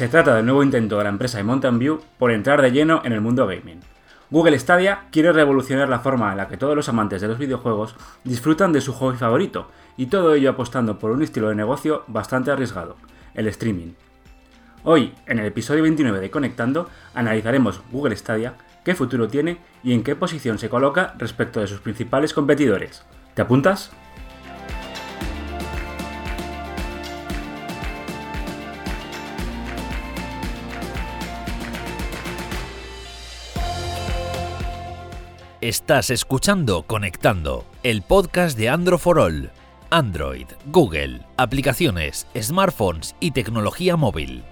Se trata del nuevo intento de la empresa de Mountain View por entrar de lleno en el mundo gaming. Google Stadia quiere revolucionar la forma en la que todos los amantes de los videojuegos disfrutan de su hobby favorito, y todo ello apostando por un estilo de negocio bastante arriesgado, el streaming. Hoy, en el episodio 29 de Conectando, analizaremos Google Stadia, qué futuro tiene y en qué posición se coloca respecto de sus principales competidores. ¿Te apuntas? Estás escuchando Conectando, el podcast de Android for All. Android, Google, aplicaciones, smartphones y tecnología móvil.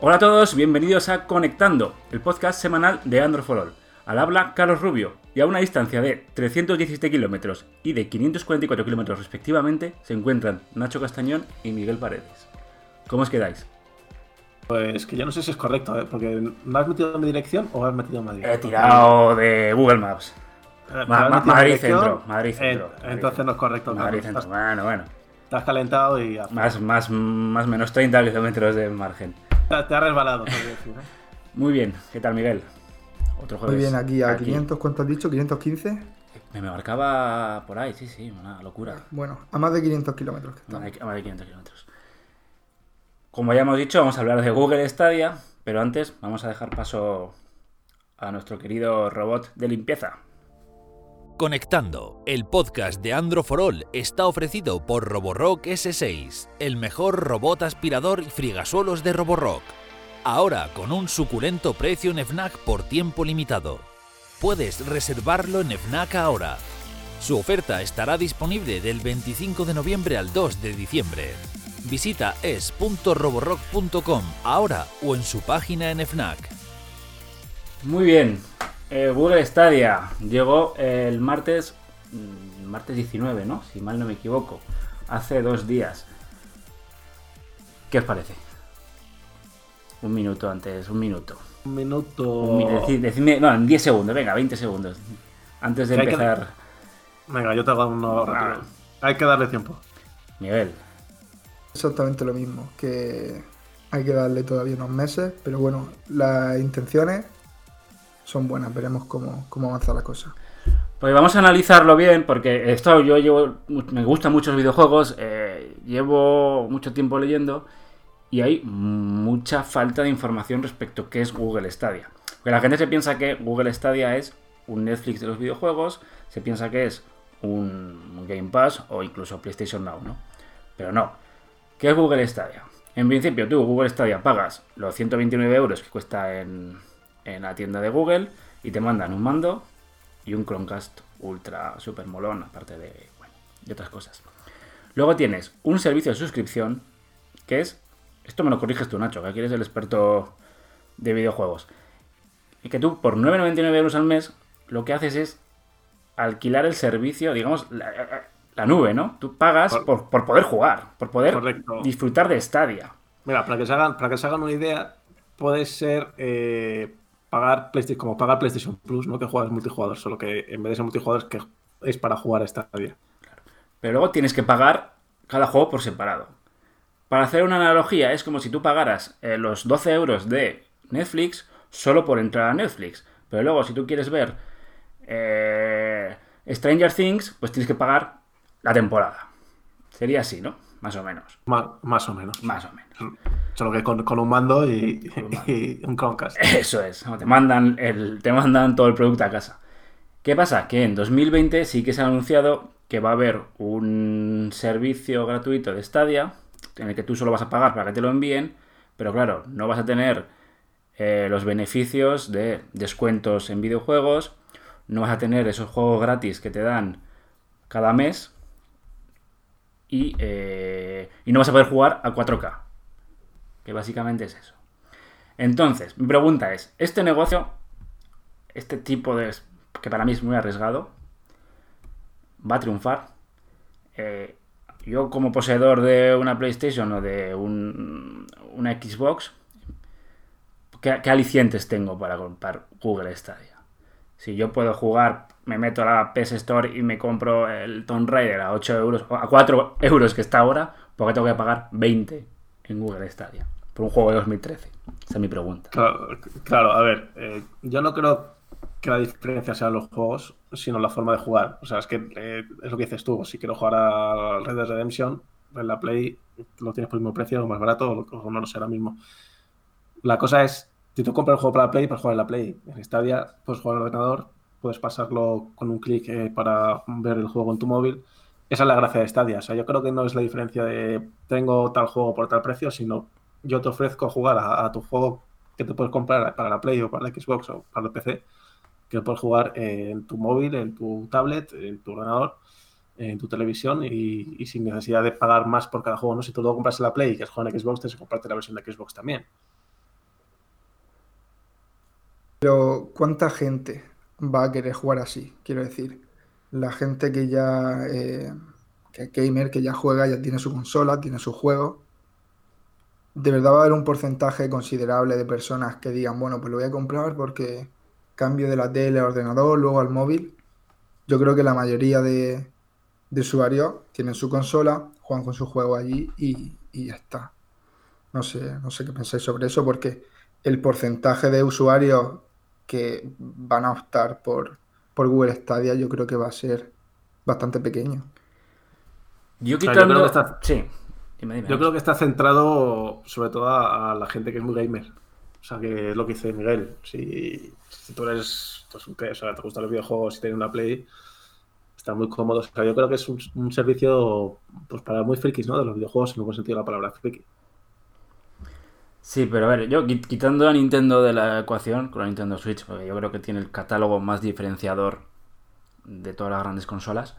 Hola a todos, bienvenidos a Conectando, el podcast semanal de Android for All. Al habla Carlos Rubio, y a una distancia de 317 kilómetros y de 544 kilómetros respectivamente se encuentran Nacho Castañón y Miguel Paredes. ¿Cómo os quedáis? Pues que yo no sé si es correcto, ¿eh? porque ¿no has metido mi dirección o has metido Madrid? He tirado de Google Maps. Eh, Ma- ¿has ma- metido Madrid? Centro, Madrid Centro, Eh, Madrid entonces no es correcto. Madrid. Centro. Bueno, bueno. estás calentado y. Más, más, más menos 30 kilómetros de margen. Te, ha resbalado, decir. ¿eh? Muy bien, ¿qué tal Miguel? Otro jueves. Muy bien, aquí a 500, ¿cuánto has dicho? ¿515? Me marcaba por ahí, sí, sí, una locura. Bueno, a más de 500 kilómetros que estamos. de, más de 500 kilómetros. Como ya hemos dicho, vamos a hablar de Google Stadia, pero antes vamos a dejar paso a nuestro querido robot de limpieza. Conectando, el podcast de Android for All está ofrecido por Roborock S6, el mejor robot aspirador y frigasuelos de Roborock. Ahora con un suculento precio en FNAC por tiempo limitado. Puedes reservarlo en FNAC ahora. Su oferta estará disponible del 25 de noviembre al 2 de diciembre. Visita es.roborock.com ahora o en su página en FNAC. Muy bien, eh, Google Stadia llegó el martes, mm, martes 19, ¿no? Si mal no me equivoco, hace dos días. ¿Qué os parece? Un minuto antes, un minuto. Un minuto. Un decidme- no, en 10 segundos, venga, 20 segundos. Antes de que- empezar, Venga, yo te hago uno rápido. Hay que darle tiempo. Miguel. Exactamente lo mismo, que hay que darle todavía unos meses, pero bueno, las intenciones son buenas, veremos cómo, cómo avanza la cosa. Pues vamos a analizarlo bien, porque esto yo llevo, me gustan muchos videojuegos, eh, llevo mucho tiempo leyendo y hay mucha falta de información respecto a qué es Google Stadia. Porque la gente se piensa que Google Stadia es un Netflix de los videojuegos, se piensa que es un Game Pass o incluso PlayStation Now, ¿no? Pero no. ¿Qué es Google Stadia? En principio, tú, Google Stadia, pagas los 129 euros que cuesta en, en la tienda de Google y te mandan un mando y un Chromecast ultra super molón, aparte de, bueno, de otras cosas. Luego tienes un servicio de suscripción que es, esto me lo corriges tú Nacho, que aquí eres el experto de videojuegos, y que tú por 9,99 euros al mes lo que haces es alquilar el servicio, digamos, la, la nube, ¿no? Tú pagas por, por poder jugar, por poder Correcto. disfrutar de Stadia. Mira, para que se hagan, para que se hagan una idea, puede ser eh, pagar PlayStation, como pagar PlayStation Plus, ¿no? Que juegas multijugador, solo que en vez de ser multijugador es que es para jugar a Stadia. Pero luego tienes que pagar cada juego por separado. Para hacer una analogía, es como si tú pagaras eh, los 12 euros de Netflix solo por entrar a Netflix. Pero luego, si tú quieres ver eh, Stranger Things, pues tienes que pagar la temporada. Sería así, ¿no? Más o menos. Ma- más o menos. Más o menos. Solo que con, con un mando y, y un Chromecast. Eso es, te mandan, el, te mandan todo el producto a casa. ¿Qué pasa? Que en 2020 sí que se ha anunciado que va a haber un servicio gratuito de Stadia en el que tú solo vas a pagar para que te lo envíen, pero claro, no vas a tener eh, los beneficios de descuentos en videojuegos, no vas a tener esos juegos gratis que te dan cada mes y, eh, y no vas a poder jugar a 4K, que básicamente es eso. Entonces, mi pregunta es, ¿este negocio, este tipo de... que para mí es muy arriesgado, va a triunfar? Eh, yo como poseedor de una PlayStation o de un, una Xbox, ¿qué, alicientes tengo para comprar Google Stadia? Si yo puedo jugar, me meto a la PS Store y me compro el Tomb Raider a 8 euros, a 4 euros que está ahora, ¿por qué tengo que pagar 20 en Google Stadia? Por un juego de 2013. Esa es mi pregunta. Claro, a ver, eh, yo no creo que la diferencia sea los juegos, sino la forma de jugar. O sea, es que eh, es lo que dices tú. Si quiero jugar a Red Dead Redemption, en la Play lo tienes por el mismo precio, o más barato, o no lo sé ahora mismo. La cosa es, si tú compras el juego para la Play, puedes jugar en la Play. En Stadia puedes jugar en el ordenador, puedes pasarlo con un clic eh, para ver el juego en tu móvil. Esa es la gracia de Stadia. O sea, yo creo que no es la diferencia de tengo tal juego por tal precio, sino yo te ofrezco jugar a tu juego que te puedes comprar para la Play o para la Xbox o para el PC que puedes jugar en tu móvil, en tu tablet, en tu ordenador, en tu televisión y, sin necesidad de pagar más por cada juego. ¿no? Si tú lo compras en la Play y quieres jugar en Xbox, tienes que comprarte la versión de Xbox también. Pero, ¿cuánta gente va a querer jugar así? Quiero decir, la gente que ya. Eh, que gamer, que ya juega, ya tiene su consola, tiene su juego. De verdad va a haber un porcentaje considerable de personas que digan, bueno, pues lo voy a comprar porque cambio de la tele al ordenador, luego al móvil. Yo creo que la mayoría de, usuarios tienen su consola, juegan con su juego allí y, ya está. No sé, no sé qué pensáis sobre eso, porque el porcentaje de usuarios que van a optar por, por Google Stadia yo creo que va a ser bastante pequeño. Yo, creo que está... Sí. Yo creo que está centrado sobre todo a, la gente que es muy gamer. O sea, que es lo que dice Miguel. Si, tú eres, pues, o sea, te gustan los videojuegos y tienes una Play, está muy cómodo. O sea, yo creo que es un, servicio pues para muy frikis, ¿no? De los videojuegos, en un buen sentido de la palabra friki. Sí, pero a ver, yo quitando a Nintendo de la ecuación con la Nintendo Switch, porque yo creo que tiene el catálogo más diferenciador de todas las grandes consolas,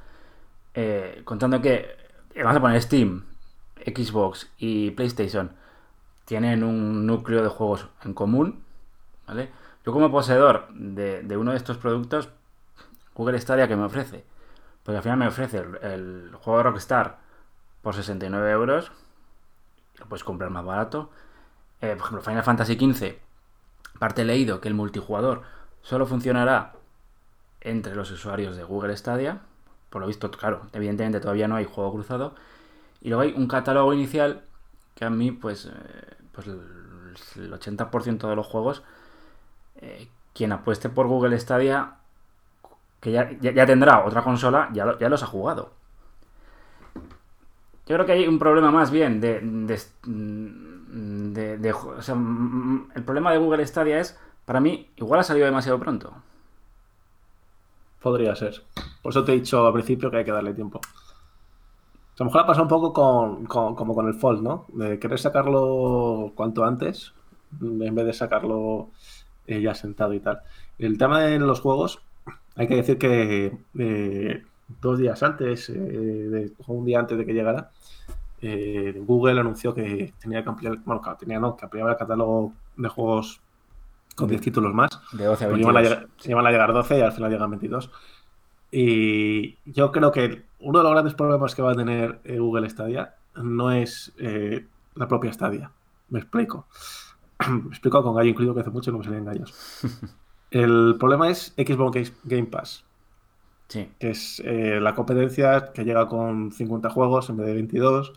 eh, contando que vamos a poner Steam, Xbox y PlayStation tienen un núcleo de juegos en común, ¿vale? Yo como poseedor de, uno de estos productos, Google Stadia que me ofrece, pues al final me ofrece el, juego de Rockstar por 69 euros, lo puedes comprar más barato. Eh, por ejemplo, Final Fantasy XV, parte leído que el multijugador solo funcionará entre los usuarios de Google Stadia. Por lo visto, claro, evidentemente todavía no hay juego cruzado. Y luego hay un catálogo inicial que a mí, pues, eh, pues el 80% de los juegos, eh, quien apueste por Google Stadia, que ya, tendrá otra consola, ya, ya, los ha jugado. Yo creo que hay un problema más bien de, o sea, el problema de Google Stadia es, para mí, igual ha salido demasiado pronto. Podría ser. Por eso te he dicho al principio que hay que darle tiempo. A lo mejor ha pasado un poco con, como con el Fold, ¿no? De querer sacarlo cuanto antes, en vez de sacarlo eh, ya sentado y tal. El tema de los juegos, hay que decir que eh, dos días antes, eh, un día antes de que llegara, Google anunció que tenía que ampliar, bueno, tenía no, que ampliaba el catálogo de juegos con 10 títulos más. De 12 a 22. Se iban a llegar 12 y al final llegan 22. Y yo creo que uno de los grandes problemas que va a tener eh, Google Stadia no es eh, la propia Stadia. Me explico. Me explico con gallo incluido que hace mucho no me salían gallos. El problema es Xbox Game Pass. Sí. Que es eh, la competencia que llega con 50 juegos en vez de 22.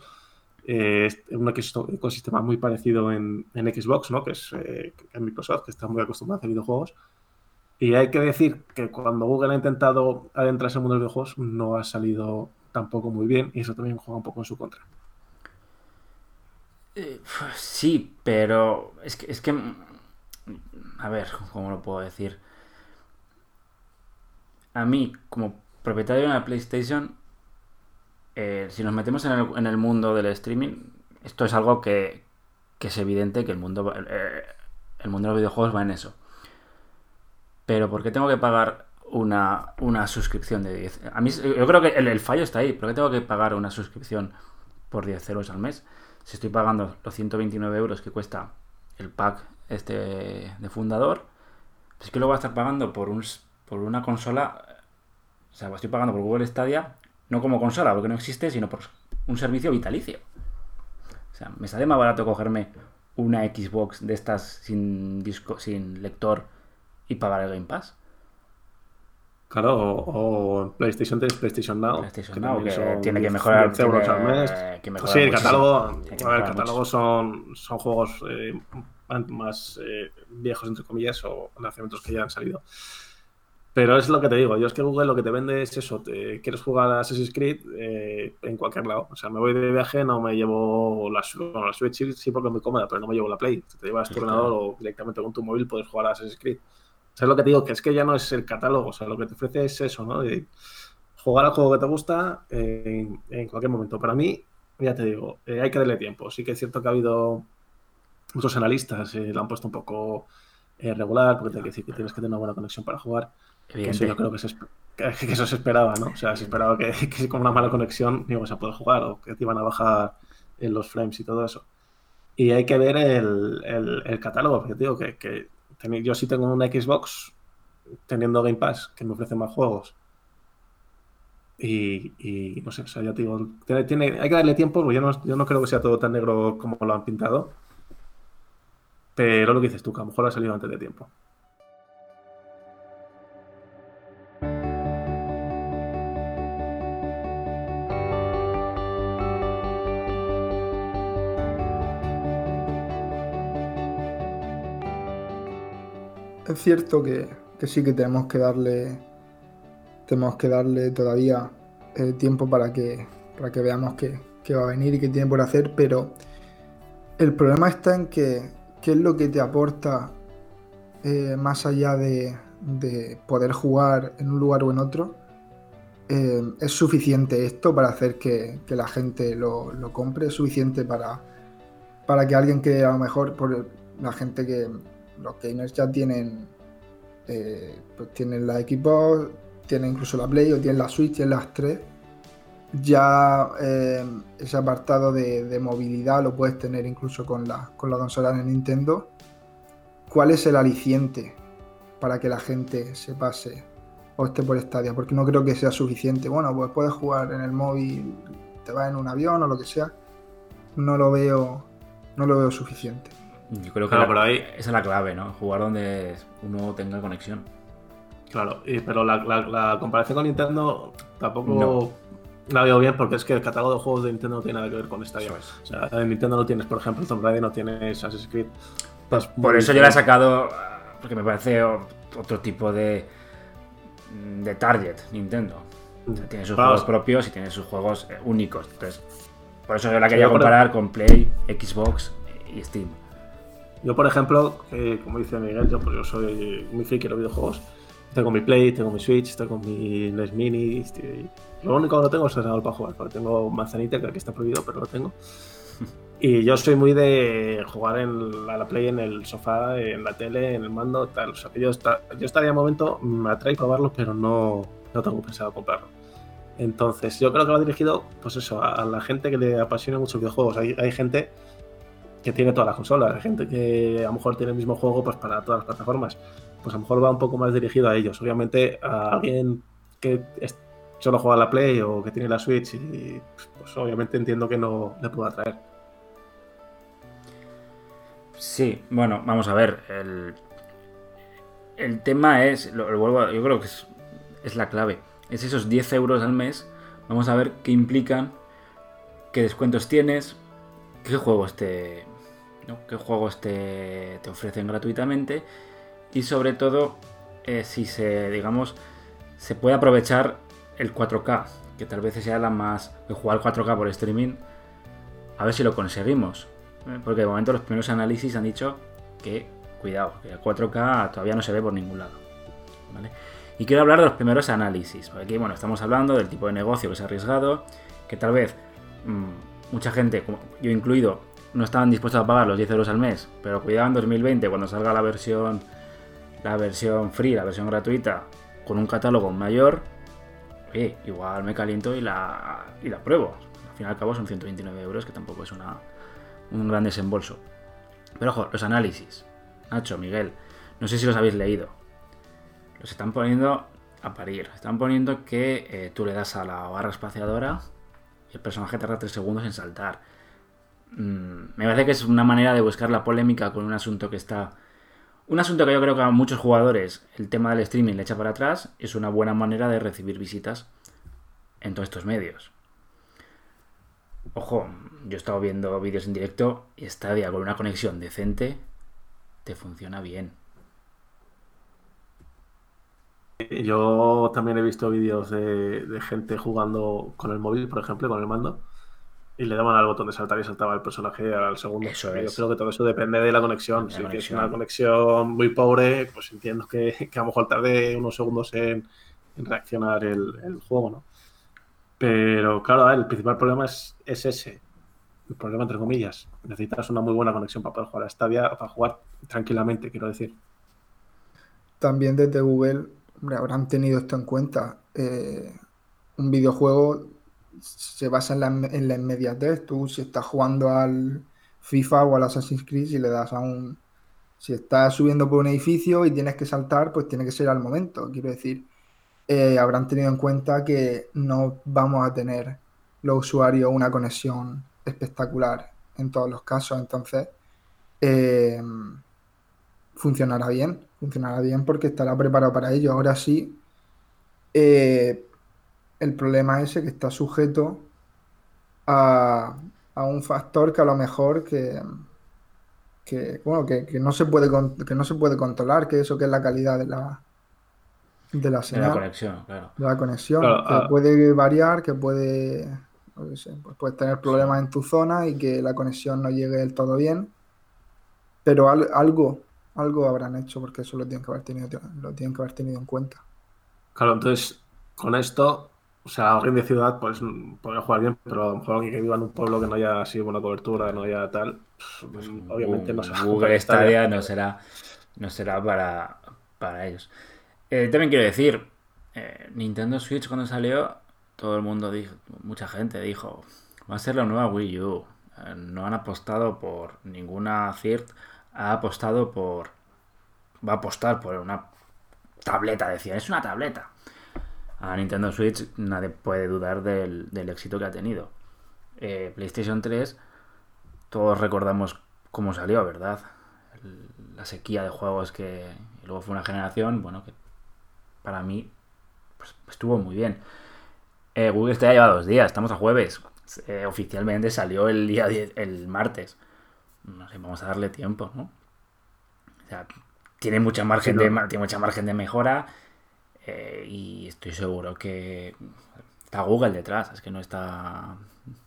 Es un ecosistema muy parecido en, Xbox, ¿no? Que es en Microsoft, que está muy acostumbrado a hacer videojuegos. Y hay que decir que cuando Google ha intentado adentrarse en el mundo de los videojuegos no ha salido tampoco muy bien y eso también juega un poco en su contra. Eh, sí, pero es que, es que... A ver, ¿cómo lo puedo decir? A mí, como propietario de una PlayStation, eh, si nos metemos en el, en el, mundo del streaming, esto es algo que, es evidente que el mundo, eh, el mundo de los videojuegos va en eso pero ¿por qué tengo que pagar una, suscripción de 10? A mí, yo creo que el, fallo está ahí. ¿Por qué tengo que pagar una suscripción por 10 euros al mes? Si estoy pagando los 129 euros que cuesta el pack este de fundador, pues es que lo voy a estar pagando por, un, por una consola. O sea, estoy pagando por Google Stadia, no como consola, porque no existe, sino por, un servicio vitalicio. O sea, me sale más barato cogerme una Xbox de estas sin disco, sin lector y pagar el Game Pass. Claro, o, o PlayStation 3, PlayStation Now. PlayStation Now, que tiene que mejorar. 10 euros al mes. que mejorar sí, el catálogo, a ver, el catálogo mucho. son, son juegos eh, más eh, viejos, entre comillas, o lanzamientos que ya han salido. Pero es lo que te digo, yo es que Google lo que te vende es eso, te quieres jugar a Assassin's Creed eh, en cualquier lado. O sea, me voy de viaje, no me llevo la, bueno, la Switch sí, sí porque es muy cómoda, pero no me llevo la Play. Te llevas tu Sí, ordenador o directamente con tu móvil puedes jugar a Assassin's Creed. O sea, es lo que te digo, que es que ya no es el catálogo, o sea, lo que te ofrece es eso, ¿no? De jugar al juego que te gusta eh, en, cualquier momento. Para mí, ya te digo, eh, hay que darle tiempo. Sí que es cierto que ha habido muchos analistas, lo han puesto un poco regular, porque te hay que decir que tienes que tener una buena conexión para jugar. Que eso yo creo que, se, que- eso se esperaba, ¿no? O sea, se esperaba que, que con una mala conexión no ibas a poder jugar o que te iban a bajar en los frames y todo eso. Y hay que ver el, el- el catálogo, porque digo que, que teni- yo sí tengo una Xbox teniendo Game Pass que me ofrece más juegos. Y, y no sé, o sea, ya te digo, tiene, tiene- hay que darle tiempo, porque yo no, yo no creo que sea todo tan negro como lo han pintado. Pero lo que dices tú, que a lo mejor ha salido antes de tiempo. Es cierto que, sí que tenemos que darle tenemos que darle todavía eh, tiempo para que, para que veamos qué, va a venir y qué tiene por hacer, pero el problema está en que qué es lo que te aporta eh, más allá de, de poder jugar en un lugar o en otro. Eh, ¿Es suficiente esto para hacer que, la gente lo, lo compre? ¿Es suficiente para, para que alguien que a lo mejor, por la gente que los gamers ya tienen, eh, pues tienen la Xbox, tienen incluso la Play o tienen la Switch, tienen las tres, ya eh, ese apartado de, de movilidad lo puedes tener incluso con la, con la consola de Nintendo. ¿Cuál es el aliciente para que la gente se pase o esté por Stadia? Porque no creo que sea suficiente. Bueno, pues puedes jugar en el móvil, te vas en un avión o lo que sea. No lo veo, no lo veo suficiente. Yo creo que la- ahí- esa es la clave, ¿no? Jugar donde uno tenga conexión. Claro, y- pero la, la- la comparación con Nintendo tampoco No. la veo bien porque es que el catálogo de juegos de Nintendo no tiene nada que ver con. Eso es. O sea, en Nintendo no tienes, por ejemplo, Tomb Raider, no tienes Assassin's Creed. Pues Es por eso yo la he sacado, porque me parece otro tipo de, de target Nintendo. O sea, tiene sus juegos propios y tiene sus juegos eh, únicos. Entonces, por eso yo la quería comparar con Play, Xbox y Steam. Yo, por ejemplo, que, como dice Miguel, yo, pues yo soy muy friki de los videojuegos. Tengo mi Play, tengo mi Switch, tengo mi NES Mini. estoy- Lo único que no tengo es el para jugar. porque Tengo Manzanita, que aquí está prohibido, pero lo tengo. Y yo soy muy de jugar en la, la Play en el sofá, en la tele, en el mando, tal. O sea, que yo, está, yo estaría de momento, me atrae probarlo, pero no, no tengo pensado comprarlo. Entonces, yo creo que va dirigido, pues eso, a, a la gente que le apasiona mucho videojuegos. Hay, hay gente que tiene todas las consolas, hay gente que a lo mejor tiene el mismo juego pues para todas las plataformas. Pues a lo mejor va un poco más dirigido a ellos. Obviamente, a alguien que solo juega la Play o que tiene la Switch, y pues obviamente entiendo que no le pueda atraer. Sí, bueno, vamos a ver. El, el tema es, lo, vuelvo yo creo que es, es la clave. Es esos 10 euros al mes. Vamos a ver qué implican, qué descuentos tienes, qué juegos te, ¿no? qué juegos te, ofrecen gratuitamente y sobre todo eh, si se, digamos, se puede aprovechar el 4K, que tal vez sea la más, de jugar 4K por streaming, a ver si lo conseguimos. ¿eh? Porque de momento los primeros análisis han dicho que, cuidado, que el 4K todavía no se ve por ningún lado. Y quiero hablar de los primeros análisis. Porque aquí, bueno, estamos hablando del tipo de negocio que ha arriesgado, que tal vez mm, mucha gente, como yo incluido, no estaban dispuestos a pagar los 10 euros al mes, pero cuidado en 2020 cuando salga la versión la versión free, la versión gratuita, con un catálogo mayor, igual me caliento y la, y la pruebo. Al fin y al cabo son 129 euros, que tampoco es una, un gran desembolso. Pero ojo, los análisis. Nacho, Miguel, no sé si los habéis leído. Los están poniendo a parir. Están poniendo que eh, tú le das a la barra espaciadora el personaje tarda 3 segundos en saltar. Mm, me parece que es una manera de buscar la polémica con un asunto que está... Un asunto que yo creo que a muchos jugadores el tema del streaming le echa para atrás es una buena manera de recibir visitas en todos estos medios. Ojo, yo he estado viendo vídeos en directo y Stadia con una conexión decente te funciona bien. Yo también he visto vídeos de, de gente jugando con el móvil, por ejemplo, con el mando y le daban al botón de saltar y saltaba el personaje al segundo. Eso Yo es. creo que todo eso depende de la conexión. Si es una conexión muy pobre, pues entiendo que, que a lo mejor tarde unos segundos en, en reaccionar el, el juego, ¿no? Pero claro, ver, el principal problema es, es ese. El problema entre comillas. Necesitas una muy buena conexión para poder jugar a Stadia, para jugar tranquilamente, quiero decir. También desde Google habrán tenido esto en cuenta. Eh, un videojuego se basa en la, en la inmediatez. Tú si estás jugando al FIFA o al Assassin's Creed, si le das a un... Si estás subiendo por un edificio y tienes que saltar, pues tiene que ser al momento. Quiero decir, eh, habrán tenido en cuenta que no vamos a tener los usuarios una conexión espectacular en todos los casos. Entonces, eh, funcionará bien, funcionará bien porque estará preparado para ello. Ahora sí, eh, el problema ese que está sujeto a, a un factor que a lo mejor que, que, bueno, que, que no se puede con- que no se puede controlar, que eso que es la calidad de la de la De la señal, conexión, claro. de la conexión, Claro, que ah. puede variar, que puede, sé, pues puedes tener problemas en tu zona y que la conexión no llegue del todo bien, pero al- algo, algo habrán hecho porque eso lo tienen que haber tenido, lo tienen que haber tenido en cuenta. Claro, entonces, con esto, o sea, alguien de ciudad, pues podría jugar bien, pero a lo mejor alguien que viva en un pueblo que no haya así buena cobertura, no haya tal, pues, mm, obviamente no se va a comprar Google Stadia. Stadia no será, no será para, para ellos. Eh, también quiero decir, eh, Nintendo Switch cuando salió, todo el mundo dijo, mucha gente dijo, va a ser la nueva Wii U. Eh, no han apostado por ninguna CIRT, ha apostado por, va a apostar por una tableta, decía, es una tableta. A Nintendo Switch nadie puede dudar del, del éxito que ha tenido. Eh, PlayStation 3, todos recordamos cómo salió, ¿verdad? El- la sequía de juegos que y luego fue una generación, bueno, que para mí pues, estuvo muy bien. Eh, Google Stadia lleva dos días, estamos a jueves. Eh, oficialmente salió el día 10 el martes. No sé, vamos a darle tiempo, ¿no? O sea, tiene mucha margen, Sí, de, no. tiene mucha margen de mejora eh, y estoy seguro que está Google detrás, es que no está,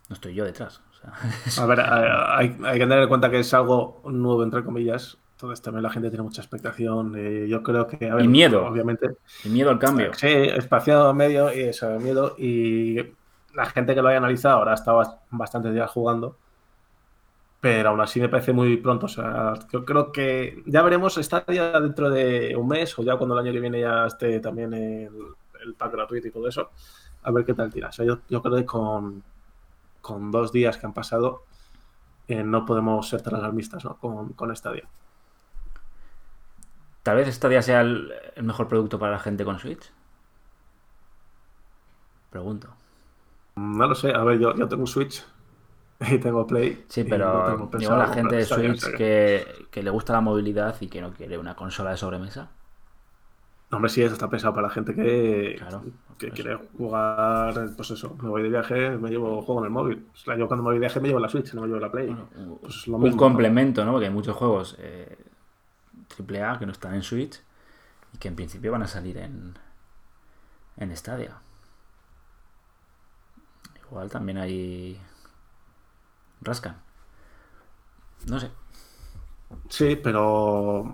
no estoy yo detrás. o sea, A ver, hay, hay que tener en cuenta que es algo nuevo, entre comillas. Entonces también la gente tiene mucha expectación. eh, yo creo que, a ver, Y miedo. Obviamente. y miedo al cambio. Sí, espacio medio y eso, miedo. Y la gente que lo haya analizado ahora bast- bastantes días jugando. Pero aún así me parece muy pronto. O sea, yo creo que ya veremos Stadia dentro de un mes o ya cuando el año que viene ya esté también el, el pack gratuito y todo eso. A ver qué tal tira. O sea, yo, yo creo que con, con dos días que han pasado eh, no podemos ser tan alarmistas ¿no? con, con Stadia. Tal vez Stadia sea el, el mejor producto para la gente con Switch. Pregunto. No lo sé. A ver, yo, yo tengo un Switch y tengo Play. Sí, y no pero tengo digo la gente de Switch que- que, le gusta la movilidad y que no quiere una consola de sobremesa. No, Hombre, sí, eso está pensado para la gente que, Claro, que por quiere jugar, pues eso, me voy de viaje, me llevo juego en el móvil. O sea, yo cuando me voy de viaje me llevo la Switch, no me llevo la Play. Bueno, un- Pues un complemento, ¿no? Porque hay muchos juegos eh, AAA que no están en Switch y que en principio van a salir en, en Stadia. Igual también hay. Rascan. No sé. Sí, pero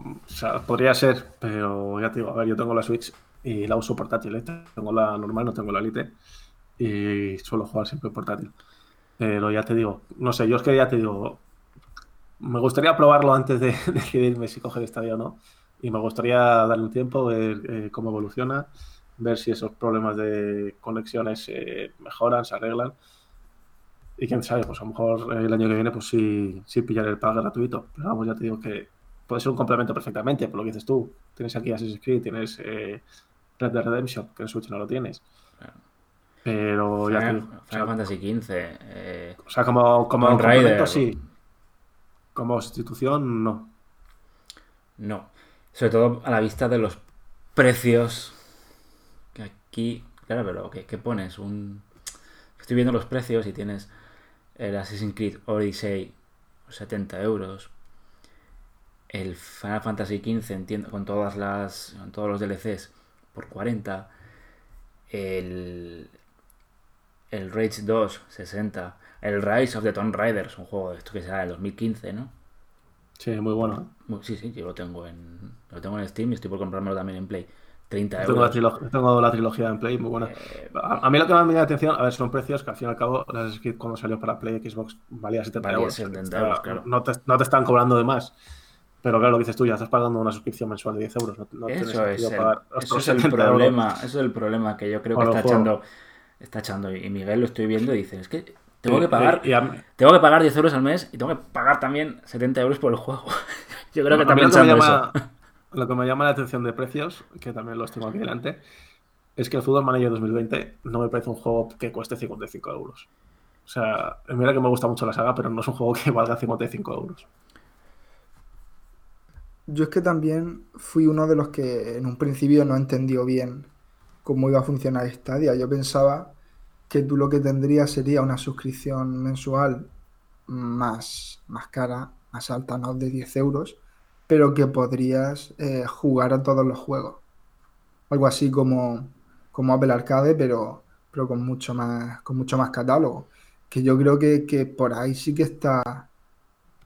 podría ser, pero ya te digo, a ver, yo tengo la Switch y la uso portátil, ¿eh? Tengo la normal, no tengo la Lite y suelo jugar siempre portátil. Pero ya te digo, no sé, yo es que ya te digo, me gustaría probarlo antes de decidirme si coger Stadia o no. Y me gustaría darle un tiempo, ver eh, cómo evoluciona, ver si esos problemas de conexiones eh, mejoran, se arreglan. Y quién sabe, pues a lo mejor el año que viene, pues sí, sí pillar el pack gratuito. Pero vamos, ya te digo que puede ser un complemento perfectamente, por lo que dices tú. Tienes aquí Assassin's Creed, tienes eh, Red Dead Redemption, que en Switch no lo tienes. Pero ya te Final, o sea, Fantasy XV. eh, o sea, como, como complemento, Raider. sí. Como sustitución, no. no. Sobre todo a la vista de los precios. Que aquí. Claro, pero ¿qué, qué pones? Un. Estoy viendo los precios y tienes el Assassin's Creed Odyssey 70 euros. El Final Fantasy XV, entiendo, con todas las. con todos los DLCs por 40. El. El Rage 2, 60. El Rise of the Tomb Raider, es un juego de esto que será del 2015, ¿no? Sí, muy bueno. ¿eh? Sí, sí, yo lo tengo en. Lo tengo en Steam y estoy por comprármelo también en Play. 30 Tengo la, euros. trilog- tengo la trilogía en Play, muy buena. Eh, A, a mí lo que más me llama la atención, a ver, son precios que al fin y al cabo, cuando salió para Play Xbox valía 70 Valía euros. 70 Está- euros, claro. no, te, no te están cobrando de más. Pero claro, lo que dices tú, ya estás pagando una suscripción mensual de 10 euros. No, no eso, es el, pagar eso es el 70 euros. problema. Eso es el problema que yo creo que está echando. Está echando. Y Miguel lo estoy viendo y dice: Es que tengo que pagar. y- y a- Tengo que pagar 10 euros al mes y tengo que pagar también 70 euros por el juego. yo creo que a está que, pensando llama, eso. Lo que me llama la atención de precios, que también los tengo aquí delante, es que el Football Manager 2020 no me parece un juego que cueste 55 euros. O sea, mira que me gusta mucho la saga, pero no es un juego que valga 55 euros. Yo es que también fui uno de los que en un principio no entendió bien cómo iba a funcionar Stadia. Yo pensaba que tú lo que tendrías sería una suscripción mensual más, más cara, más alta, no de 10 euros, pero que podrías eh, jugar a todos los juegos. Algo así como, como Apple Arcade, pero, pero con mucho más, con mucho más catálogo. Que yo creo que, que por ahí sí que está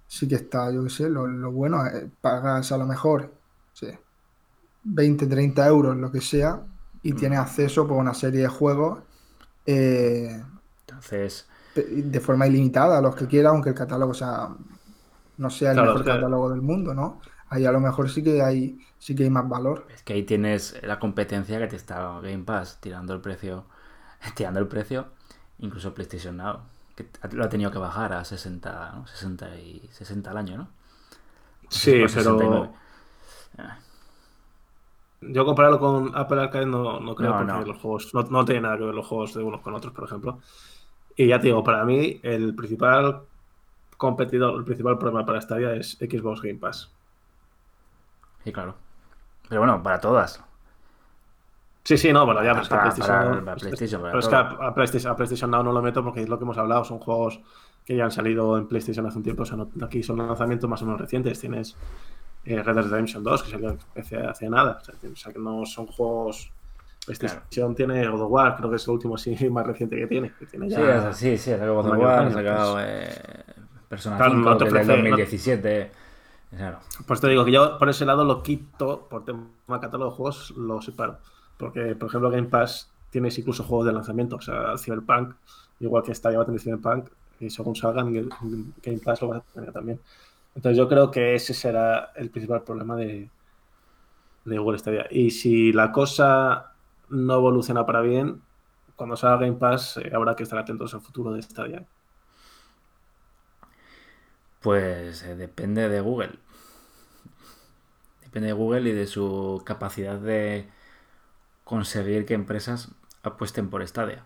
sí que está, yo qué sé, lo, lo bueno, eh, pagas a lo mejor sí, 20, 30 euros, lo que sea, y tienes acceso por una serie de juegos eh, Entonces, de forma ilimitada a los que quieras, aunque el catálogo sea, no sea el Claro, mejor catálogo del mundo, ¿no? Ahí a lo mejor sí que hay, sí que hay más valor. es que ahí tienes la competencia que te está Game Pass tirando el precio. Tirando el precio. Incluso PlayStation Now. Que lo ha tenido que bajar a 60, ¿no? 60 y 60 al año, ¿no? Sí, O 69. pero yo compararlo con Apple Arcade no, no creo No, porque no. los juegos no, no tiene nada que ver los juegos de unos con otros, por ejemplo. Y ya te digo, para mí el principal competidor, el principal problema para Stadia es Xbox Game Pass. Sí, claro. Pero bueno, para todas. Sí, sí, no, bueno, ya, es que para- PlayStation, para- para PlayStation, para pero es que a, a PlayStation, a PlayStation Now no lo meto porque es lo que hemos hablado, son juegos que ya han salido en PlayStation hace un tiempo, o sea, no- aquí son lanzamientos más o menos recientes. Tienes eh, Red Dead Redemption 2, que salió hace nada, o sea, o sea, que no son juegos... PlayStation tiene God of War, creo que es el último sí, más reciente que tiene. Que tiene Sí, ya... es- sí, sí, sacado God of War, ha sacado pues. eh, Persona Claro, 5, no te que es del ofrece- no- 2017. Claro. Pues te digo que yo por ese lado lo quito, por tema catálogo de juegos lo separo. Porque, por ejemplo, Game Pass tienes incluso juegos de lanzamiento, o sea, Cyberpunk, igual que está ya va a tener Cyberpunk, y según salgan, Game Pass lo vas a tener también. Entonces yo creo que ese será el principal problema de, de Google Stadia. Y si la cosa no evoluciona para bien, cuando salga Game Pass eh, habrá que estar atentos al futuro de Stadia. Pues eh, depende de Google. Depende de Google y de su capacidad de conseguir que empresas apuesten por Stadia.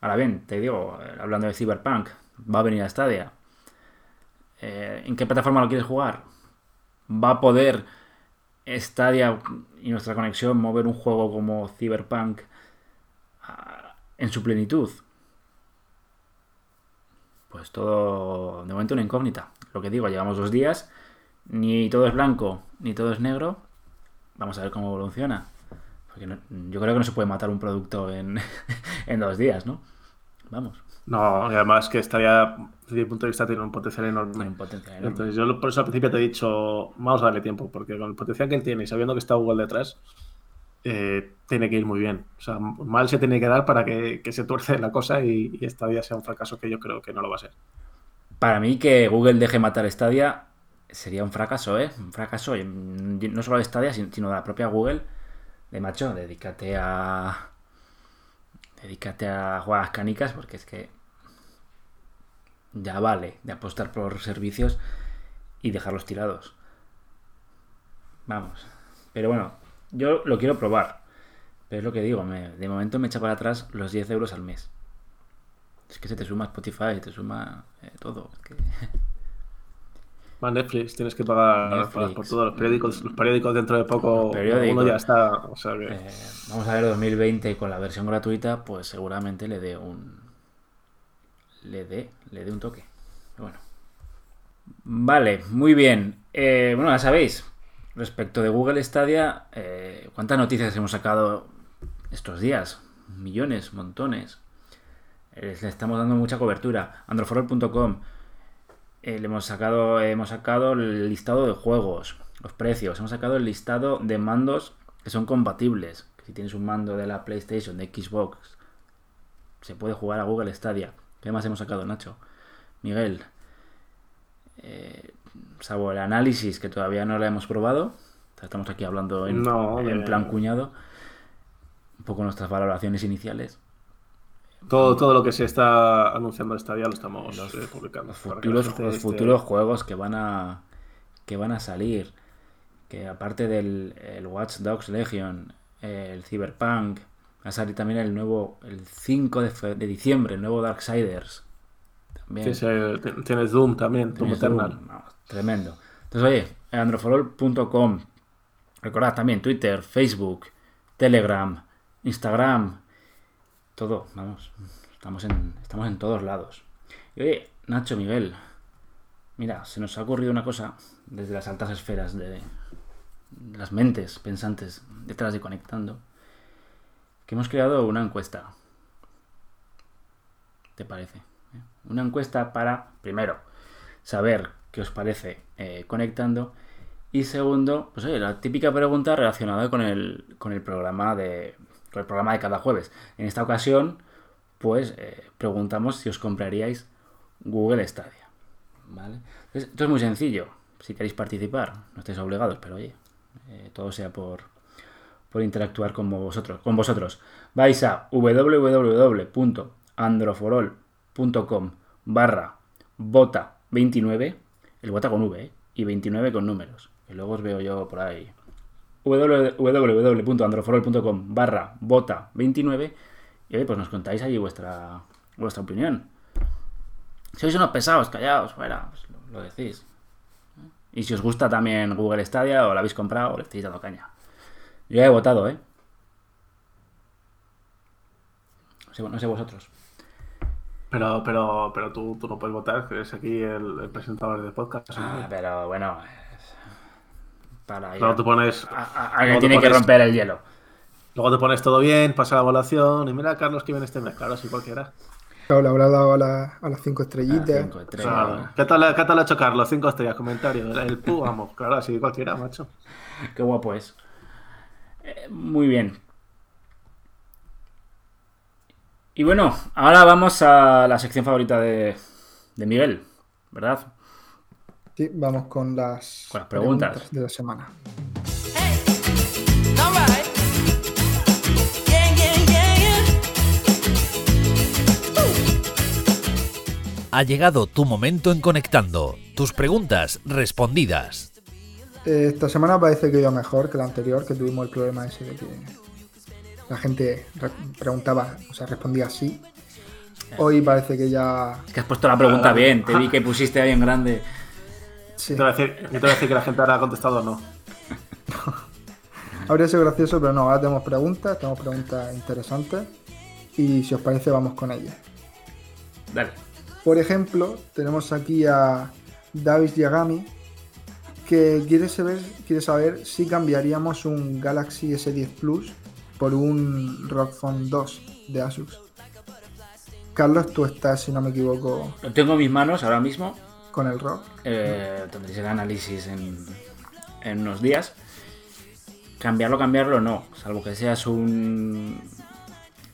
Ahora bien, te digo, eh, hablando de Cyberpunk, va a venir a Stadia. Eh, ¿En qué plataforma lo quieres jugar? ¿Va a poder Stadia y nuestra conexión mover un juego como Cyberpunk ah, en su plenitud? Pues todo, de momento una incógnita. Lo que digo, llevamos dos días, ni todo es blanco, ni todo es negro. Vamos a ver cómo evoluciona. Porque no- yo creo que no se puede matar un producto en, en dos días, ¿no? Vamos, No, y además que Stadia, desde mi punto de vista, tiene un potencial enorme. un potencial enorme. Entonces, yo por eso al principio te he dicho, vamos a darle tiempo, porque con el potencial que él tiene y sabiendo que está Google detrás, eh, tiene que ir muy bien. O sea, mal se tiene que dar para que, se tuerce la cosa y, y esta día sea un fracaso que yo creo que no lo va a ser. Para mí que Google deje matar Stadia sería un fracaso, ¿eh? Un fracaso, y no solo de Stadia, sin- sino de la propia Google. De macho, dedícate a... Dedícate a jugar a las canicas porque es que ya vale de apostar por servicios y dejarlos tirados. Vamos. Pero bueno, yo lo quiero probar. Pero es lo que digo, me- de momento me echa para atrás los 10 euros al mes. Es que se te suma Spotify, se te suma eh, todo. es que- Más Netflix, tienes que pagar, Netflix. pagar por todos los periódicos. Los periódicos dentro de poco, uno ya está. O sea que. eh, vamos a ver 2020 y con la versión gratuita, pues seguramente le dé un. Le dé, le dé un toque. Bueno. Vale, muy bien. Eh, bueno, ya sabéis, respecto de Google Stadia, eh, ¿cuántas noticias hemos sacado estos días? Millones, montones. Eh, le estamos dando mucha cobertura. Androforol.com. eh, le hemos sacado, hemos sacado el listado de juegos, los precios. Hemos sacado el listado de mandos que son compatibles. Si tienes un mando de la PlayStation, de Xbox, se puede jugar a Google Stadia. ¿Qué más hemos sacado, Nacho? Miguel. Eh, salvo el análisis que todavía no lo hemos probado. Estamos aquí hablando en, No, en plan cuñado. Un poco nuestras valoraciones iniciales. Todo, todo lo que se está anunciando esta día lo estamos Los- eh, publicando. los la futuros, los juegos que van a que van a salir que aparte del el Watch Dogs Legion el Cyberpunk va a salir también el nuevo el 5 de, de diciembre el nuevo Darksiders Tienes, Doom también, Doom Eternal. Tremendo entonces oye androforol.com recordad también Twitter Facebook Telegram Instagram todo vamos estamos en estamos en todos lados y oye Nacho Miguel Mira, se nos ha ocurrido una cosa desde las altas esferas de, de las mentes pensantes detrás de Conectando, que hemos creado una encuesta. ¿Te parece? Una encuesta para, primero, saber qué os parece eh, Conectando y segundo, pues oye, la típica pregunta relacionada con el, con el programa de con el programa de cada jueves. En esta ocasión, pues eh, preguntamos si os compraríais Google Stadia. ¿Vale? Esto es muy sencillo. Si queréis participar, no estáis obligados, pero oye, eh, todo sea por, por interactuar con vosotros, con vosotros. Vais a www.androforol.com barra bota 29, el bota con V, ¿eh? y 29 con números. Que luego os veo yo por ahí. www.androforol.com barra bota 29 y oye, pues nos contáis ahí vuestra, vuestra opinión. Sois unos pesados, callaos, fuera, pues lo, lo decís. Y si os gusta también Google Stadia, o lo habéis comprado, o le estáis dando caña. Yo ya he votado, ¿eh? No sé vosotros. Pero, pero, pero tú, tú no puedes votar, que eres aquí el, el presentador del podcast. ¿no? Ah, pero bueno. Para Luego te pones, a- a- alguien tiene que romper el hielo. luego te pones todo bien, pasa la evaluación y mira Carlos que viene este mes, claro, sí cualquiera. Claro, le habrá dado a, la- a las cinco Ah, estrellitas. cinco estrellas. Claro. ¿Qué tal, ¿Qué tal ha hecho Carlos? Cinco estrellas, comentario. El, el pu, vamos, claro, así cualquiera, macho. Qué guapo es. Eh, muy bien. Y bueno, ahora vamos a la sección favorita de, de Miguel, ¿verdad? Sí, vamos con las, Con las preguntas. de la semana. Alright. Yeah, yeah, yeah, yeah. Ha llegado tu momento en Conectando. Tus preguntas respondidas. Eh, Esta semana parece que iba mejor que la anterior, que tuvimos el problema ese de que la gente re- preguntaba, o sea, respondía sí. Hoy parece que ya... Es que has puesto la pregunta bien, te vi que pusiste ahí en grande. Sí, te voy a decir, yo te voy a decir que la gente ahora ha contestado no. habría sido gracioso, pero no, ahora tenemos preguntas, tenemos preguntas interesantes. Y si os parece, vamos con ellas. Dale. Por ejemplo, tenemos aquí a Davis Yagami, que quiere saber, quiere saber si cambiaríamos un Galaxy S10 Plus por un Phone 2 de Asus. Carlos, tú estás, si no me equivoco, Lo tengo en mis manos ahora mismo. con el ROG. Eh, tendréis el análisis en, en unos días. Cambiarlo, cambiarlo, no. Salvo que seas un,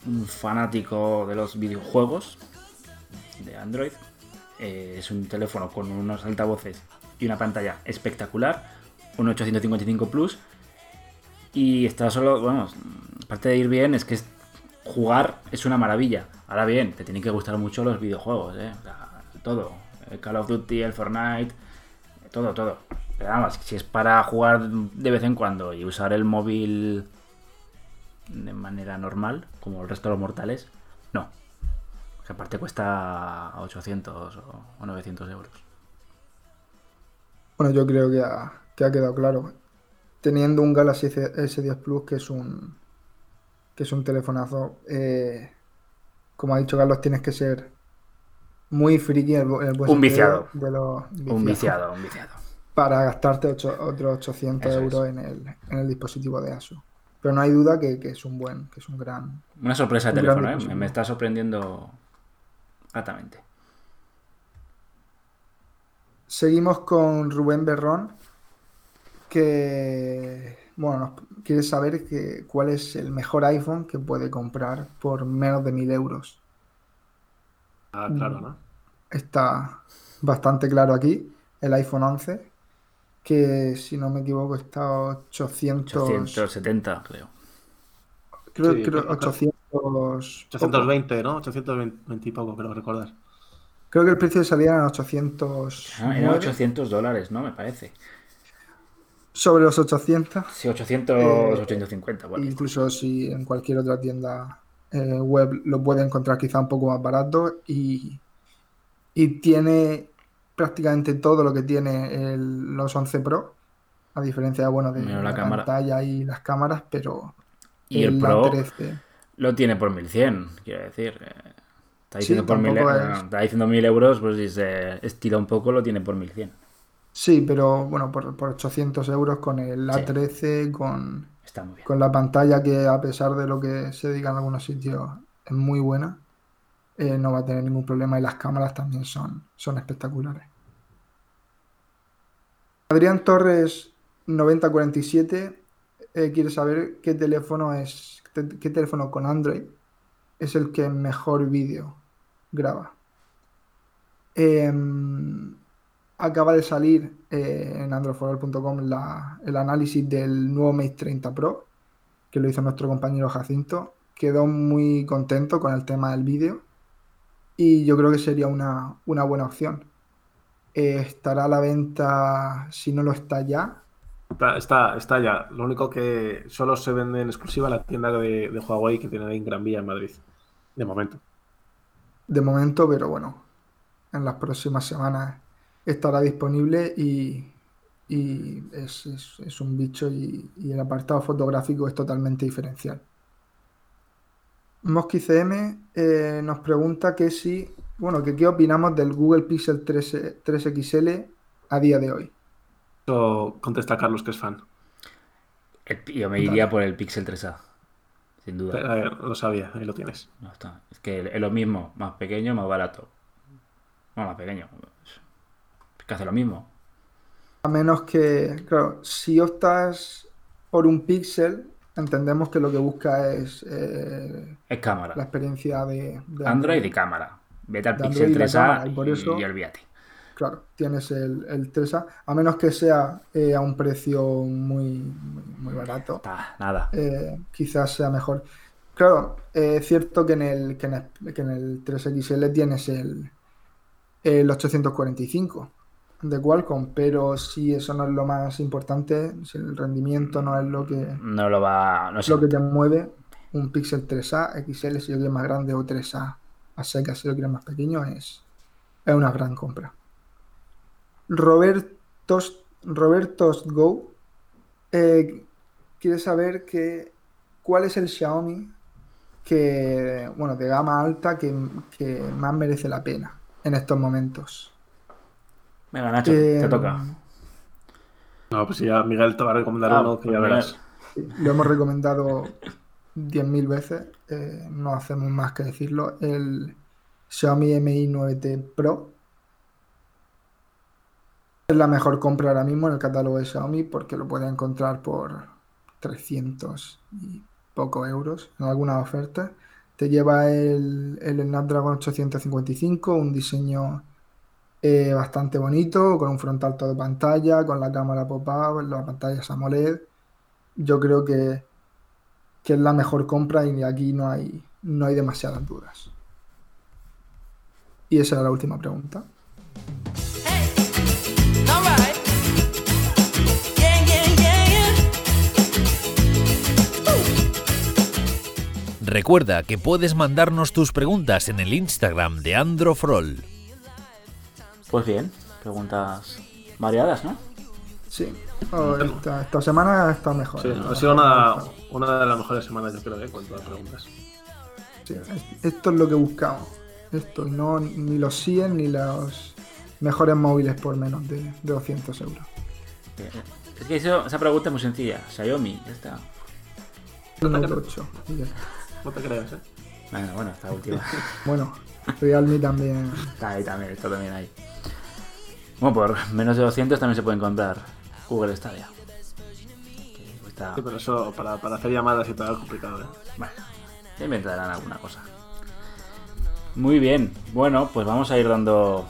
un fanático de los videojuegos de Android. Eh, es un teléfono con unos altavoces y una pantalla espectacular. Un 855 Plus. Y está solo, bueno, aparte de ir bien, es que jugar es una maravilla. Ahora bien, te tienen que gustar mucho los videojuegos, ¿eh? O sea, todo. El Call of Duty, el Fortnite, todo, todo. Pero vamos, si es para jugar de vez en cuando y usar el móvil de manera normal, como el resto de los mortales, no. Que aparte cuesta 800 o- o 900 euros. Bueno, yo creo que ha, que ha quedado claro. Teniendo un Galaxy S- S10 Plus, que es un que es un telefonazo, eh, como ha dicho Carlos, tienes que ser muy friki en el, en el buen Un viciado. de los Un viciado, un viciado. para gastarte ocho- otros 800 Eso es. euros en el, en el dispositivo de ASUS. Pero no hay duda que, que es un buen, que es un gran. Una sorpresa de Un gran teléfono, ¿eh? Me está sorprendiendo gratamente. Seguimos con Rubén Berrón, que bueno, nos quiere saber que, cuál es el mejor iPhone que puede comprar por menos de 1000 euros. Ah, claro, ¿no? Está bastante claro aquí, el iPhone 11, que si no me equivoco está 800, 870, creo. creo, Sí, creo creo- 800, 820, ¿no? 820 y poco, creo recordar. Creo que el precio de salida eran 800, Ah, Eran 800 dólares, ¿no? Me parece. Sobre los 800. Sí, 800, Eh, 850. Bueno, Incluso si en cualquier otra tienda eh, web lo puede encontrar quizá un poco más barato y, y tiene prácticamente todo lo que tiene el- los 11 Pro, a diferencia bueno, de la la, pantalla y las cámaras, pero y el el Pro A13 lo tiene por 1100, quiero decir. eh, Está Sí, diciendo, por mil, es- está diciendo 1000 euros, pues si se estira un poco, lo tiene por 1100. Sí, pero bueno, por, por 800 euros con el Sí. A13, con, Está muy bien. con la pantalla que a pesar de lo que se diga en algunos sitios es muy buena, eh, no va a tener ningún problema y las cámaras también son, son espectaculares. Adrián Torres 9047 eh, quiere saber qué teléfono es, te- qué teléfono con Android es el que mejor vídeo graba. Em, acaba de salir eh, en androidforall.com la- el análisis del nuevo Mate 30 Pro, que lo hizo nuestro compañero Jacinto. Quedó muy contento con el tema del vídeo y yo creo que sería una, una buena opción. Eh, estará a la venta, si no lo está ya, Está, está, está ya. Lo único que solo se vende en exclusiva la tienda de, de Huawei que tiene en Gran Vía en Madrid. De momento. de momento, pero bueno, en las próximas semanas estará disponible y, y es, es- es un bicho y, y el apartado fotográfico es totalmente diferencial. Mosqui CM eh, nos pregunta que si, bueno, que qué opinamos del Google Pixel 3, 3XL a día de hoy. Eso contesta Carlos, que es fan. Yo me iría por el Pixel 3A, sin duda. A ver, lo sabía, ahí lo tienes. No está. Es que es lo mismo, más pequeño, más barato. No, más pequeño. Que hace lo mismo. A menos que, claro, si optas por un Pixel, entendemos que lo que busca es eh, Es cámara. la experiencia de, de Android y cámara. Vete al Pixel Android y la 3A cámara, y y, por eso- y olvídate. Claro, tienes el, el 3A, a menos que sea eh, a un precio muy, muy, muy barato, Está, nada. eh, quizás sea mejor. Claro, es cierto que en el, que en el, que en el 3XL tienes el, el 845 de Qualcomm, pero si eso no es lo más importante, si el rendimiento no es lo que, No lo va. No sé. lo que te mueve, un Pixel 3A, XL si lo quieres más grande o 3A a secas si lo quieres más pequeño, es, es una gran compra. Robertos, Robertos Go eh, quiere saber que, cuál es el Xiaomi que, bueno, de gama alta que, que más merece la pena en estos momentos. Venga, Nacho, Eh, te toca. No, pues ya Miguel te va a recomendar Ah, uno que ya pues verás. Lo hemos recomendado 10.000 veces, eh, no hacemos más que decirlo. El Xiaomi Mi 9T Pro es la mejor compra ahora mismo en el catálogo de Xiaomi porque lo puedes encontrar por 300 y poco euros en algunas ofertas. Te lleva el, el Snapdragon 855, un diseño eh, bastante bonito, con un frontal todo pantalla, con la cámara pop-up, la pantalla es AMOLED yo creo que, que es la mejor compra y aquí no hay, no hay demasiadas dudas. Y esa era la última pregunta. Recuerda que puedes mandarnos tus preguntas en el Instagram de Androfrol. Pues bien, preguntas variadas, ¿no? Sí. Esta, esta semana está mejor. Sí, ¿eh? ha sido una, una de las mejores semanas, yo creo, ¿eh? en cuanto a preguntas. Sí, es- esto es lo que buscamos. Esto, no ni los 100 ni los mejores móviles por menos de, de 200 euros. Eh, Es que eso- esa pregunta es muy sencilla. Xiaomi, ya está. El Note 8. y ya está. No te creas, ¿eh? Bueno, bueno, esta última. Bueno, Realme también. Está ahí también, está también ahí. Bueno, por menos de 200 también se pueden comprar Google Stadia. Que cuesta- Sí, pero eso para, para hacer llamadas y tal es complicado, ¿eh? Bueno, ya inventarán alguna cosa. Muy bien, bueno, pues vamos a ir dando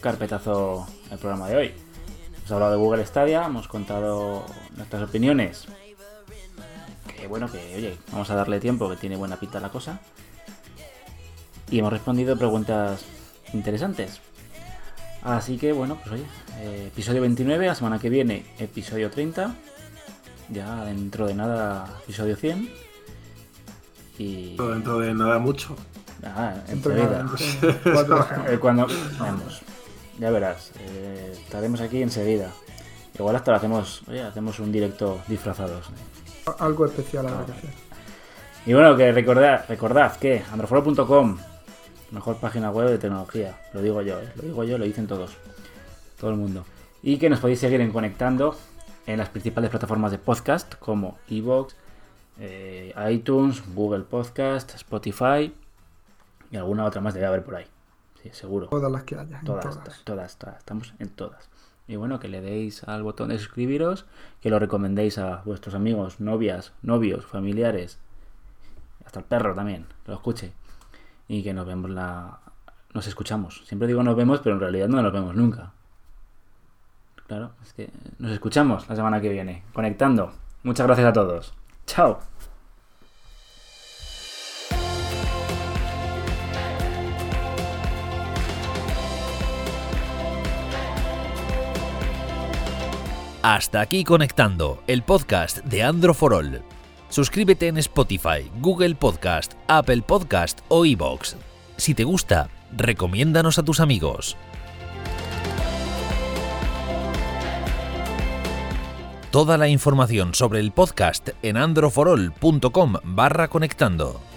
carpetazo al programa de hoy. Hemos hablado de Google Stadia, hemos contado nuestras opiniones. Que bueno, que oye, vamos a darle tiempo, que tiene buena pinta la cosa. Y hemos respondido preguntas interesantes. Así que bueno, pues oye, eh, episodio 29, la semana que viene, episodio 30. Ya dentro de nada, episodio 100. Y dentro de nada mucho. nada, Dentro de nada, Eh, Cuando. Vamos. Ya verás. eh, estaremos aquí enseguida. Igual hasta lo hacemos. Oye, hacemos un directo disfrazados. Algo especial habrá que hacer. Y bueno, que recordad, recordad que androforo.com, mejor página web de tecnología. Lo digo yo, ¿eh? lo digo yo, lo dicen todos. Todo el mundo. Y que nos podéis seguir en conectando en las principales plataformas de podcast como Evox, eh, iTunes, Google Podcast, Spotify y alguna otra más debe haber por ahí. Sí, seguro. Todas las que haya. todas. todas, todas, todas, estamos en todas. Y bueno, que le deis al botón de suscribiros, que lo recomendéis a vuestros amigos, novias, novios, familiares, hasta el perro también, que lo escuche. Y que nos vemos la. Nos escuchamos. Siempre digo nos vemos, pero en realidad no nos vemos nunca. Claro, es que nos escuchamos la semana que viene, conectando. Muchas gracias a todos. Chao. Hasta aquí conectando, el podcast de Andro for All. Suscríbete en Spotify, Google Podcast, Apple Podcast o iBox. Si te gusta, recomiéndanos a tus amigos. Toda la información sobre el podcast en androforol.com barra conectando.